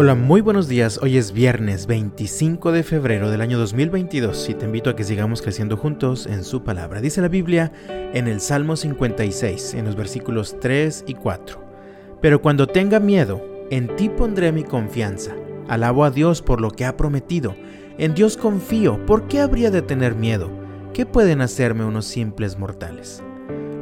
Hola, muy buenos días. Hoy es viernes 25 de febrero del año 2022 y te invito a que sigamos creciendo juntos en su palabra. Dice la Biblia en el Salmo 56, en los versículos 3 y 4. Pero cuando tenga miedo, en ti pondré mi confianza. Alabo a Dios por lo que ha prometido. En Dios confío. ¿Por qué habría de tener miedo? ¿Qué pueden hacerme unos simples mortales?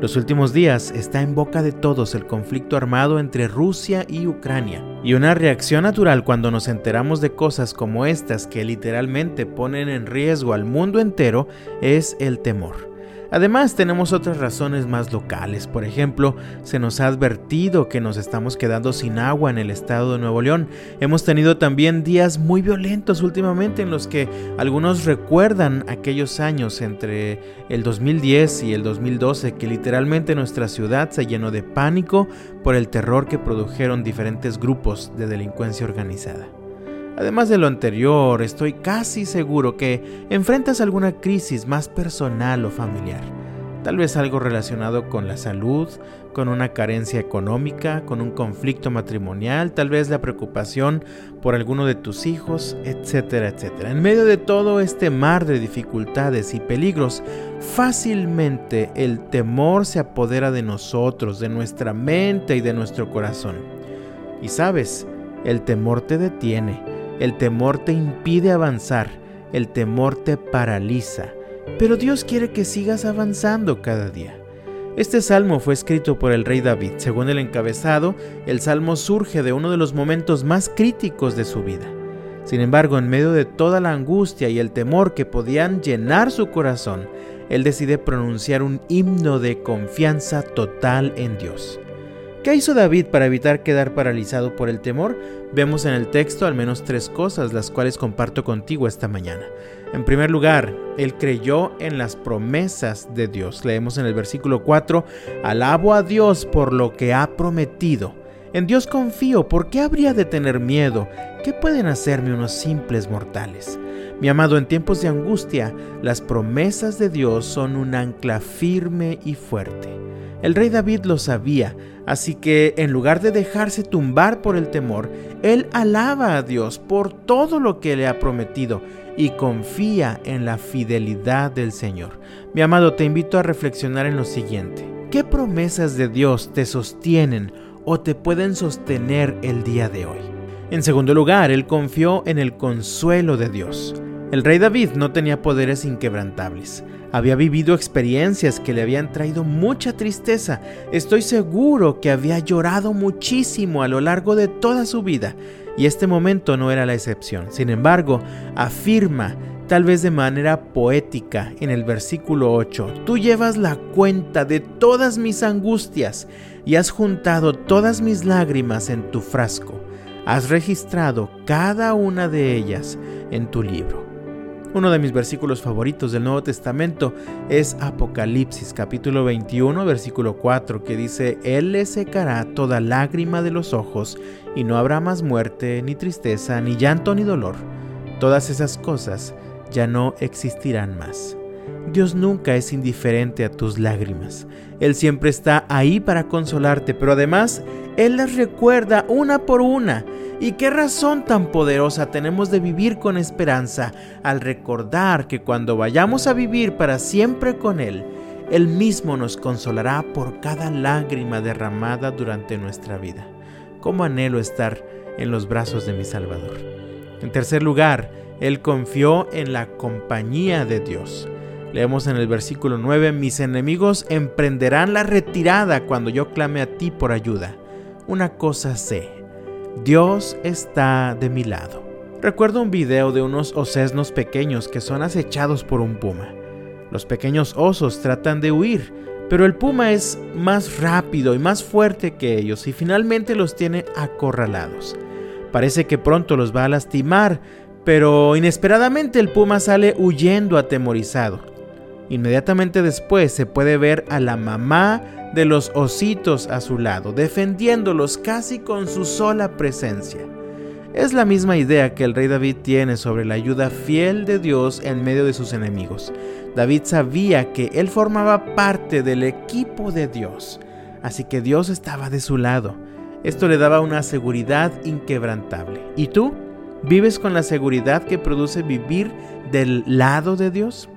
Los últimos días está en boca de todos el conflicto armado entre Rusia y Ucrania, y una reacción natural cuando nos enteramos de cosas como estas que literalmente ponen en riesgo al mundo entero es el temor. Además, tenemos otras razones más locales. Por ejemplo, se nos ha advertido que nos estamos quedando sin agua en el estado de Nuevo León. Hemos tenido también días muy violentos últimamente en los que algunos recuerdan aquellos años entre el 2010 y el 2012 que literalmente nuestra ciudad se llenó de pánico por el terror que produjeron diferentes grupos de delincuencia organizada. Además de lo anterior, estoy casi seguro que enfrentas alguna crisis más personal o familiar. Tal vez algo relacionado con la salud, con una carencia económica, con un conflicto matrimonial, tal vez la preocupación por alguno de tus hijos, etcétera, etcétera. En medio de todo este mar de dificultades y peligros, fácilmente el temor se apodera de nosotros, de nuestra mente y de nuestro corazón. Y sabes, el temor te detiene el temor te impide avanzar, el temor te paraliza, pero Dios quiere que sigas avanzando cada día. Este salmo fue escrito por el rey David. Según el encabezado, el salmo surge de uno de los momentos más críticos de su vida. Sin embargo, en medio de toda la angustia y el temor que podían llenar su corazón, él decide pronunciar un himno de confianza total en Dios. ¿Qué hizo David para evitar quedar paralizado por el temor? Vemos en el texto al menos tres cosas, las cuales comparto contigo esta mañana. En primer lugar, él creyó en las promesas de Dios. Leemos en el versículo 4, alabo a Dios por lo que ha prometido. En Dios confío, ¿por qué habría de tener miedo? ¿Qué pueden hacerme unos simples mortales? Mi amado, en tiempos de angustia, las promesas de Dios son un ancla firme y fuerte. El rey David lo sabía, así que en lugar de dejarse tumbar por el temor, él alaba a Dios por todo lo que le ha prometido y confía en la fidelidad del Señor. Mi amado, te invito a reflexionar en lo siguiente. ¿Qué promesas de Dios te sostienen o te pueden sostener el día de hoy? En segundo lugar, él confió en el consuelo de Dios. El rey David no tenía poderes inquebrantables. Había vivido experiencias que le habían traído mucha tristeza. Estoy seguro que había llorado muchísimo a lo largo de toda su vida. Y este momento no era la excepción. Sin embargo, afirma, tal vez de manera poética, en el versículo 8, Tú llevas la cuenta de todas mis angustias y has juntado todas mis lágrimas en tu frasco. Has registrado cada una de ellas en tu libro. Uno de mis versículos favoritos del Nuevo Testamento es Apocalipsis capítulo 21 versículo 4 que dice, Él le secará toda lágrima de los ojos y no habrá más muerte, ni tristeza, ni llanto, ni dolor. Todas esas cosas ya no existirán más. Dios nunca es indiferente a tus lágrimas. Él siempre está ahí para consolarte, pero además Él las recuerda una por una ¿Y qué razón tan poderosa tenemos de vivir con esperanza al recordar que cuando vayamos a vivir para siempre con Él, Él mismo nos consolará por cada lágrima derramada durante nuestra vida? ¿Cómo anhelo estar en los brazos de mi Salvador? En tercer lugar, Él confió en la compañía de Dios. Leemos en el versículo 9, mis enemigos emprenderán la retirada cuando yo clame a ti por ayuda. Una cosa sé Dios está de mi lado. Recuerdo un video de unos osesnos pequeños que son acechados por un puma. Los pequeños osos tratan de huir, pero el puma es más rápido y más fuerte que ellos y finalmente los tiene acorralados. Parece que pronto los va a lastimar, pero inesperadamente el puma sale huyendo atemorizado. Inmediatamente después se puede ver a la mamá de los ositos a su lado, defendiéndolos casi con su sola presencia. Es la misma idea que el rey David tiene sobre la ayuda fiel de Dios en medio de sus enemigos. David sabía que él formaba parte del equipo de Dios, así que Dios estaba de su lado. Esto le daba una seguridad inquebrantable. ¿Y tú? ¿Vives con la seguridad que produce vivir del lado de Dios?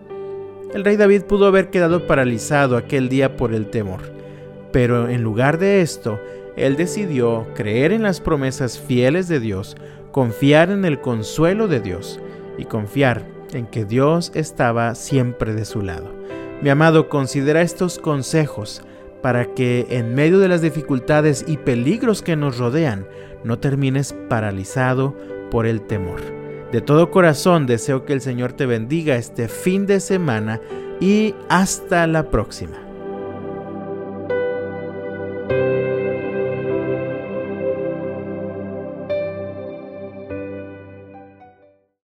El rey David pudo haber quedado paralizado aquel día por el temor, pero en lugar de esto, él decidió creer en las promesas fieles de Dios, confiar en el consuelo de Dios y confiar en que Dios estaba siempre de su lado. Mi amado, considera estos consejos para que en medio de las dificultades y peligros que nos rodean, no termines paralizado por el temor. De todo corazón deseo que el Señor te bendiga este fin de semana y hasta la próxima.